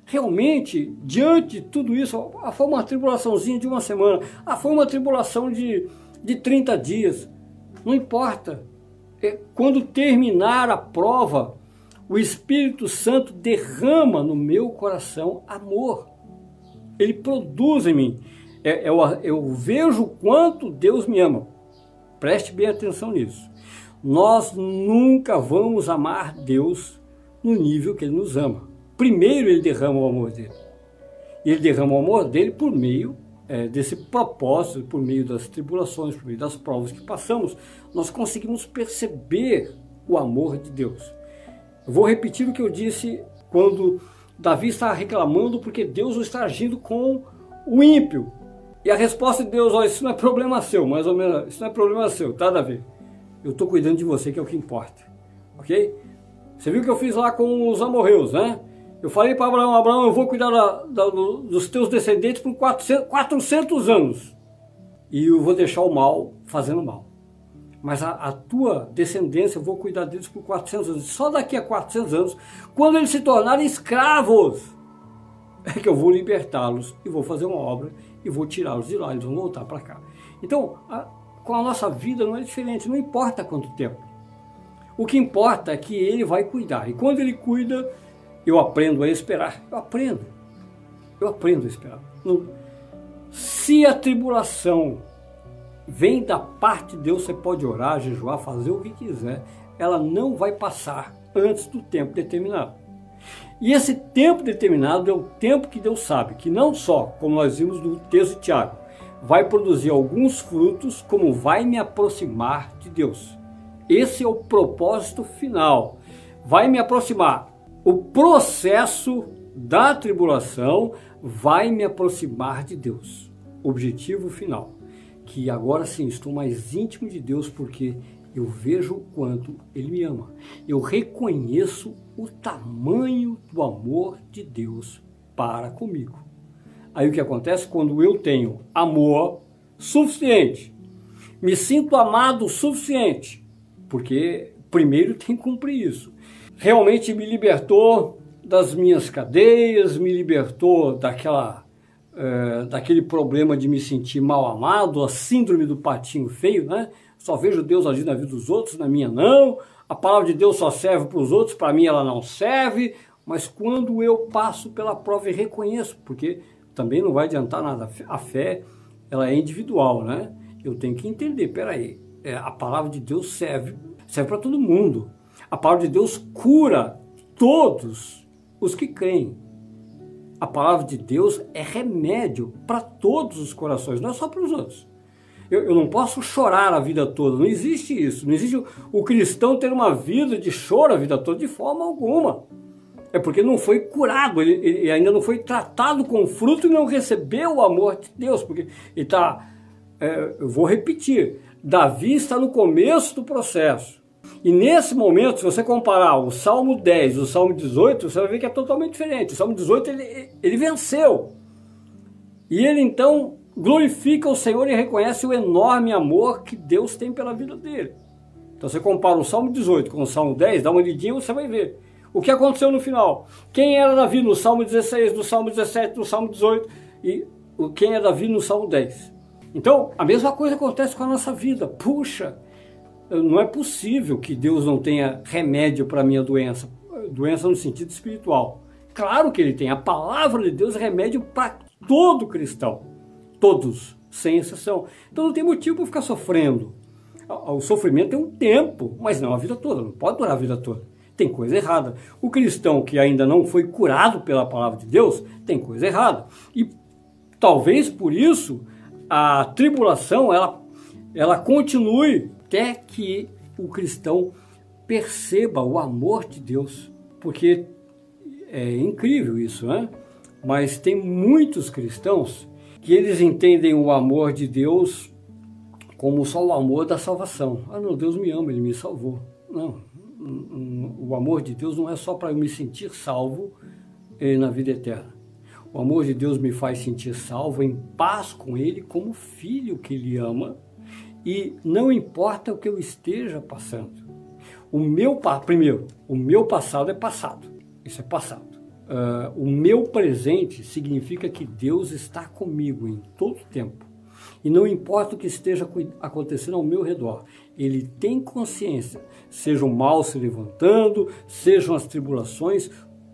realmente, diante de tudo isso, foi uma tribulaçãozinha de uma semana, foi uma tribulação de, de 30 dias, não importa. É, quando terminar a prova, o Espírito Santo derrama no meu coração amor. Ele produz em mim. É, eu, eu vejo quanto Deus me ama. Preste bem atenção nisso. Nós nunca vamos amar Deus no nível que Ele nos ama primeiro ele derrama o amor dele. E ele derrama o amor dele por meio é, desse propósito, por meio das tribulações, por meio das provas que passamos, nós conseguimos perceber o amor de Deus. Eu vou repetir o que eu disse quando Davi está reclamando porque Deus está agindo com o ímpio. E a resposta de Deus, olha, isso não é problema seu, mais ou menos, isso não é problema seu, tá, Davi? Eu estou cuidando de você, que é o que importa, ok? Você viu o que eu fiz lá com os amorreus, né? Eu falei para Abraão, Abraão, eu vou cuidar da, da, dos teus descendentes por 400, 400 anos. E eu vou deixar o mal fazendo mal. Mas a, a, tua descendência, eu vou cuidar deles por 400 anos. Só daqui a 400 anos, quando eles se tornarem escravos, é que eu vou libertá-los e vou fazer uma obra e vou tirá-los de lá, eles vão voltar para cá. Então, a, com a nossa vida não é diferente, não importa quanto tempo. O que importa é que ele vai cuidar. E quando ele cuida, eu aprendo a esperar. Eu aprendo. Eu aprendo a esperar. Se a tribulação vem da parte de Deus, você pode orar, jejuar, fazer o que quiser. Ela não vai passar antes do tempo determinado. E esse tempo determinado é o tempo que Deus sabe, que não só, como nós vimos no texto de Tiago, vai produzir alguns frutos, como vai me aproximar de Deus. Esse é o propósito final. Vai me aproximar o processo da tribulação vai me aproximar de Deus. Objetivo final. Que agora sim estou mais íntimo de Deus porque eu vejo o quanto Ele me ama. Eu reconheço o tamanho do amor de Deus para comigo. Aí o que acontece quando eu tenho amor suficiente, me sinto amado o suficiente, porque primeiro tem que cumprir isso realmente me libertou das minhas cadeias, me libertou daquela, é, daquele problema de me sentir mal amado, a síndrome do patinho feio, né? Só vejo Deus agir na vida dos outros, na minha não. A palavra de Deus só serve para os outros, para mim ela não serve. Mas quando eu passo pela prova e reconheço, porque também não vai adiantar nada, a fé ela é individual, né? Eu tenho que entender, peraí, é, a palavra de Deus serve, serve para todo mundo. A palavra de Deus cura todos os que creem. A palavra de Deus é remédio para todos os corações, não é só para os outros. Eu, eu, não posso chorar a vida toda, não existe isso. Não existe o, o cristão ter uma vida de choro a vida toda, de forma alguma. É porque não foi curado, ele, ele ainda não foi tratado com fruto e não recebeu o amor de Deus. Porque ele está, é, eu vou repetir, Davi está no começo do processo. E nesse momento, se você comparar o Salmo 10 e o Salmo 18, você vai ver que é totalmente diferente. O Salmo 18 ele, ele venceu. E ele então glorifica o Senhor e reconhece o enorme amor que Deus tem pela vida dele. Então você compara o Salmo 18 com o Salmo 10, dá uma lidinha e você vai ver. O que aconteceu no final? Quem era Davi no Salmo 16, no Salmo 17, no Salmo 18 e quem é Davi no Salmo 10? Então, a mesma coisa acontece com a nossa vida. Puxa, não é possível que Deus não tenha remédio para a minha doença. Doença no sentido espiritual. Claro que ele tem. A palavra de Deus é remédio para todo cristão. Todos, sem exceção. Então não tem motivo para ficar sofrendo. O sofrimento tem um tempo, mas não a vida toda. Não pode durar a vida toda. Tem coisa errada. O cristão que ainda não foi curado pela palavra de Deus tem coisa errada. E talvez por isso a tribulação ela, ela continue até que o cristão perceba o amor de Deus, porque é incrível isso, né? Mas tem muitos cristãos que eles entendem o amor de Deus como só o amor da salvação. Ah, não, Deus me ama, ele me salvou. Não, o amor de Deus não é só para eu me sentir salvo eh, na vida eterna. O amor de Deus me faz sentir salvo, em paz com Ele, como filho que Ele ama, e não importa o que eu esteja passando. O meu primeiro, o meu passado é passado. Isso é passado. Uh, o meu presente significa que Deus está comigo em todo tempo. E não importa o que esteja acontecendo ao meu redor, ele tem consciência, seja o mal se levantando, sejam as tribulações,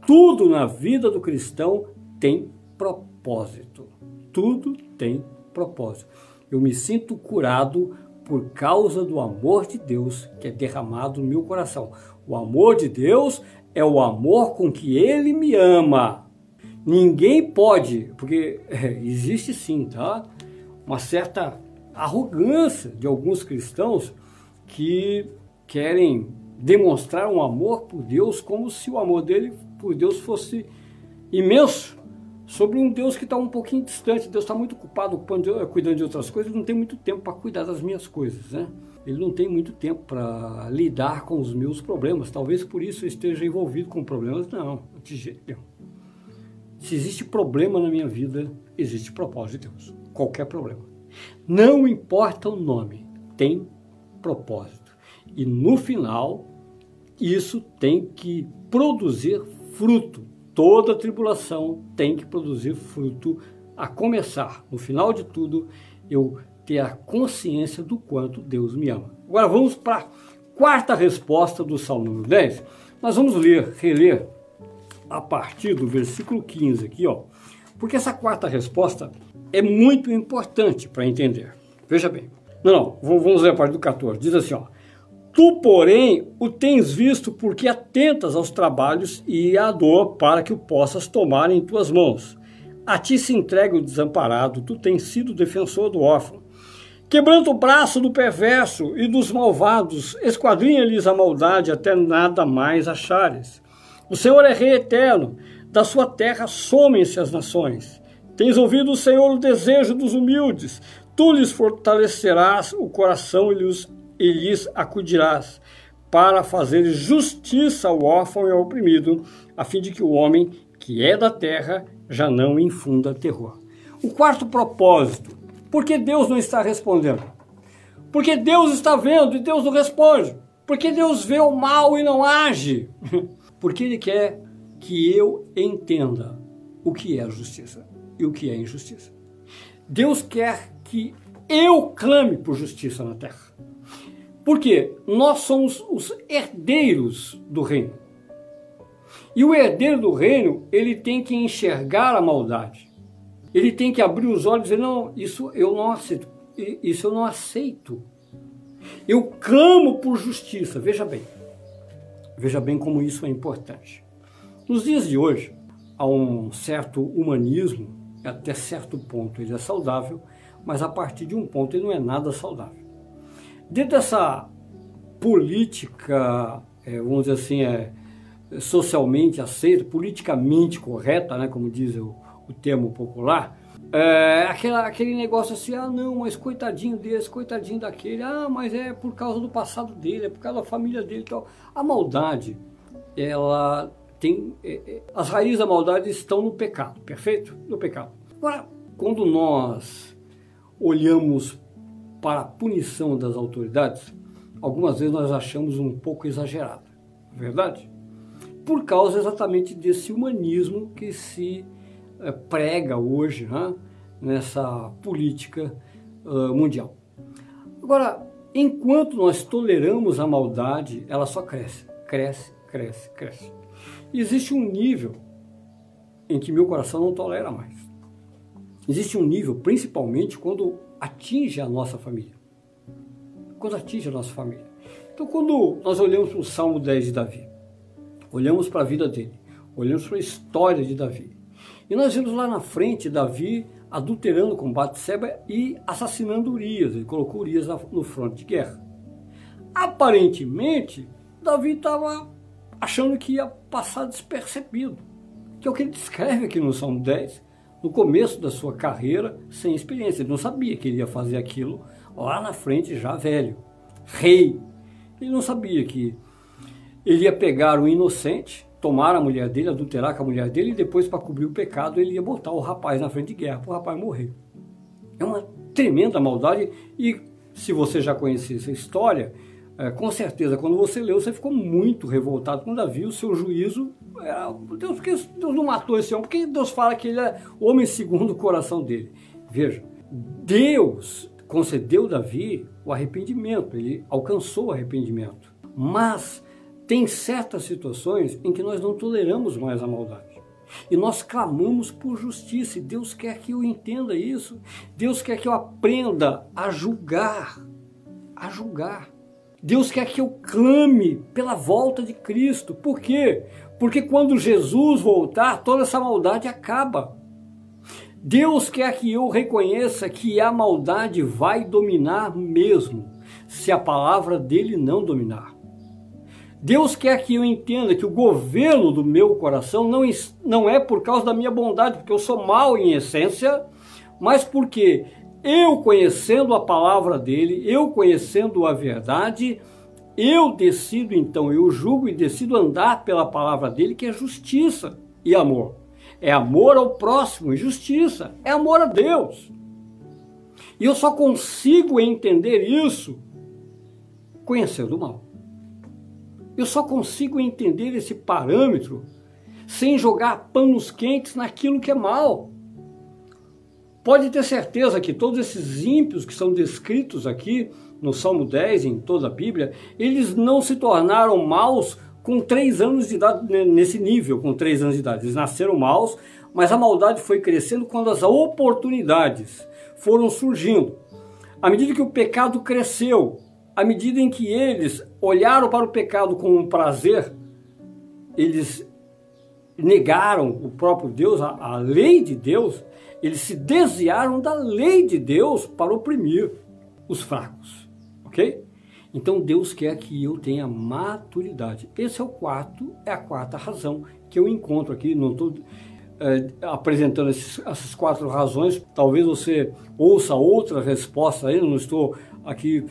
tudo na vida do cristão tem propósito. Tudo tem propósito. Eu me sinto curado por causa do amor de Deus que é derramado no meu coração. O amor de Deus é o amor com que Ele me ama. Ninguém pode, porque (laughs) é, existe sim, tá? Uma certa arrogância de alguns cristãos que querem demonstrar um amor por Deus como se o amor dele por Deus fosse imenso sobre um Deus que está um pouquinho distante. Deus está muito ocupado cuidando de outras coisas, não tem muito tempo para cuidar das minhas coisas, né? Ele não tem muito tempo para lidar com os meus problemas. Talvez por isso eu esteja envolvido com problemas. Não, de jeito nenhum. Se existe problema na minha vida, existe propósito de Deus. Qualquer problema. Não importa o nome, tem propósito. E no final, isso tem que produzir fruto. Toda tribulação tem que produzir fruto, a começar, no final de tudo, eu ter a consciência do quanto Deus me ama. Agora vamos para a quarta resposta do Salmo número 10. Nós vamos ler, reler a partir do versículo 15 aqui, ó. Porque essa quarta resposta é muito importante para entender. Veja bem. Não, não, vamos ler a parte do 14. Diz assim, ó. Tu, porém, o tens visto porque atentas aos trabalhos e à dor para que o possas tomar em tuas mãos. A ti se entrega o desamparado, tu tens sido defensor do órfão. Quebrando o braço do perverso e dos malvados, esquadrinha-lhes a maldade até nada mais achares. O Senhor é rei eterno, da sua terra somem-se as nações. Tens ouvido o Senhor o desejo dos humildes, tu lhes fortalecerás o coração e lhes e lhes acudirás, para fazer justiça ao órfão e ao oprimido, a fim de que o homem que é da terra já não infunda terror. O quarto propósito, por que Deus não está respondendo? Porque Deus está vendo e Deus não responde. Porque Deus vê o mal e não age. (laughs) Porque Ele quer que eu entenda o que é justiça e o que é injustiça. Deus quer que eu clame por justiça na terra. Porque nós somos os herdeiros do reino. E o herdeiro do reino, ele tem que enxergar a maldade. Ele tem que abrir os olhos e dizer: não, isso eu não aceito. Isso eu não aceito. Eu clamo por justiça. Veja bem. Veja bem como isso é importante. Nos dias de hoje, há um certo humanismo, até certo ponto ele é saudável, mas a partir de um ponto ele não é nada saudável. Dentro dessa política, é, vamos dizer assim, é, socialmente aceita, politicamente correta, né, como diz o, o termo popular, é, aquela, aquele negócio assim, ah não, mas coitadinho desse, coitadinho daquele, ah, mas é por causa do passado dele, é por causa da família dele e tal. A maldade, ela tem. É, é, as raízes da maldade estão no pecado, perfeito? No pecado. Agora, quando nós olhamos para a punição das autoridades, algumas vezes nós achamos um pouco exagerada, é verdade? Por causa exatamente desse humanismo que se é, prega hoje né, nessa política uh, mundial. Agora, enquanto nós toleramos a maldade, ela só cresce, cresce, cresce, cresce. Existe um nível em que meu coração não tolera mais. Existe um nível, principalmente quando atinge a nossa família. Quando atinge a nossa família. Então, quando nós olhamos para o Salmo 10 de Davi, olhamos para a vida dele, olhamos para a história de Davi, e nós vemos lá na frente Davi adulterando com Batseba e assassinando Urias. Ele colocou Urias no fronte de guerra. Aparentemente, Davi estava achando que ia passar despercebido, que é o que ele descreve aqui no Salmo 10, no começo da sua carreira, sem experiência. Ele não sabia que ele ia fazer aquilo lá na frente, já velho, rei. Ele não sabia que ele ia pegar o inocente, tomar a mulher dele, adulterar com a mulher dele e depois, para cobrir o pecado, ele ia botar o rapaz na frente de guerra para o rapaz morrer. É uma tremenda maldade e se você já conhecia essa história, é, com certeza, quando você leu, você ficou muito revoltado com Davi, o seu juízo Deus, porque Deus não matou esse homem, porque Deus fala que ele é homem segundo o coração dele. Veja, Deus concedeu Davi o arrependimento, ele alcançou o arrependimento. Mas tem certas situações em que nós não toleramos mais a maldade. E nós clamamos por justiça, e Deus quer que eu entenda isso. Deus quer que eu aprenda a julgar, a julgar. Deus quer que eu clame pela volta de Cristo. Por quê? Porque quando Jesus voltar, toda essa maldade acaba. Deus quer que eu reconheça que a maldade vai dominar mesmo, se a palavra dele não dominar. Deus quer que eu entenda que o governo do meu coração não, não é por causa da minha bondade, porque eu sou mal em essência, mas porque eu conhecendo a palavra dele, eu conhecendo a verdade, eu decido então, eu julgo e decido andar pela palavra dele, que é justiça e amor. É amor ao próximo e justiça, é amor a Deus. E eu só consigo entender isso conhecendo o mal. Eu só consigo entender esse parâmetro sem jogar panos quentes naquilo que é mal. Pode ter certeza que todos esses ímpios que são descritos aqui no Salmo 10, em toda a Bíblia, eles não se tornaram maus com três anos de idade, nesse nível, com três anos de idade. Eles nasceram maus, mas a maldade foi crescendo quando as oportunidades foram surgindo. À medida que o pecado cresceu, à medida em que eles olharam para o pecado com um prazer, eles negaram o próprio Deus, a, a lei de Deus, eles se desviaram da lei de Deus para oprimir os fracos, Então Deus quer que eu tenha maturidade. Esse é o quarto, é a quarta razão que eu encontro aqui. Não estou é, apresentando esses, essas quatro razões. Talvez você ouça outra resposta aí. Não estou aqui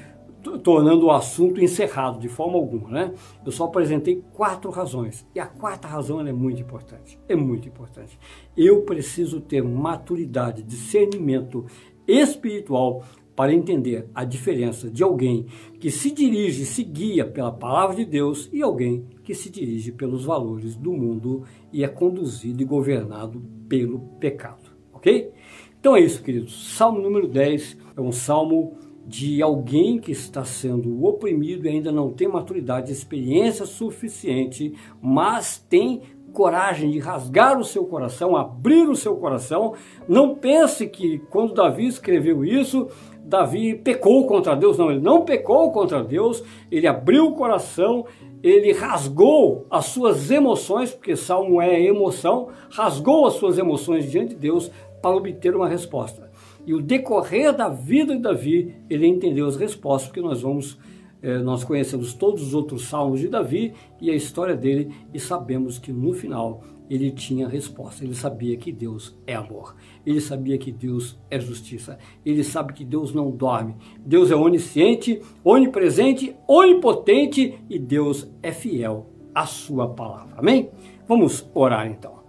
tornando o assunto encerrado de forma alguma, né? Eu só apresentei quatro razões e a quarta razão é muito importante, é muito importante. Eu preciso ter maturidade, discernimento espiritual para entender a diferença de alguém que se dirige, se guia pela palavra de Deus e alguém que se dirige pelos valores do mundo e é conduzido e governado pelo pecado, ok? Então é isso, queridos. Salmo número 10 é um salmo de alguém que está sendo oprimido e ainda não tem maturidade, experiência suficiente, mas tem coragem de rasgar o seu coração, abrir o seu coração. Não pense que quando Davi escreveu isso, Davi pecou contra Deus. Não, ele não pecou contra Deus, ele abriu o coração, ele rasgou as suas emoções, porque salmo é emoção, rasgou as suas emoções diante de Deus para obter uma resposta. E o decorrer da vida de Davi, ele entendeu as respostas, porque nós vamos, eh, nós conhecemos todos os outros salmos de Davi e a história dele e sabemos que no final ele tinha resposta. Ele sabia que Deus é amor. Ele sabia que Deus é justiça. Ele sabe que Deus não dorme. Deus é onisciente, onipresente, onipotente e Deus é fiel à sua palavra. Amém? Vamos orar então.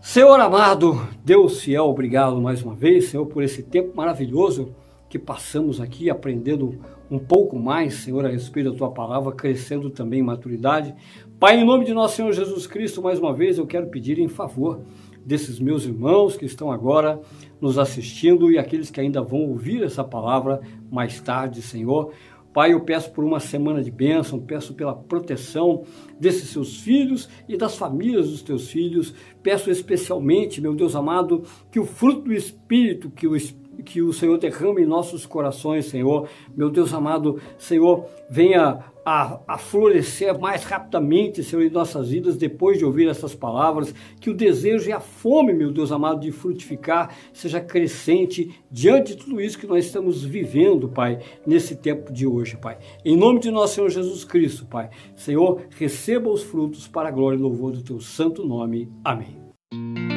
Senhor amado, Deus fiel, obrigado mais uma vez, Senhor, por esse tempo maravilhoso que passamos aqui aprendendo um pouco mais, Senhor, a respeito da tua palavra, crescendo também em maturidade. Pai, em nome de nosso Senhor Jesus Cristo, mais uma vez eu quero pedir em favor desses meus irmãos que estão agora nos assistindo e aqueles que ainda vão ouvir essa palavra mais tarde, Senhor. Pai, eu peço por uma semana de bênção, peço pela proteção desses seus filhos e das famílias dos teus filhos. Peço especialmente, meu Deus amado, que o fruto do Espírito, que o Espírito que o Senhor derrame em nossos corações, Senhor. Meu Deus amado, Senhor, venha a, a, florescer mais rapidamente, Senhor, em nossas vidas, depois de ouvir essas palavras, que o desejo e a fome, meu Deus amado, de frutificar seja crescente diante de tudo isso que nós estamos vivendo, Pai, nesse tempo de hoje, Pai. Em nome de nosso Senhor Jesus Cristo, Pai. Senhor, receba os frutos para a glória e louvor do teu santo nome. Amém.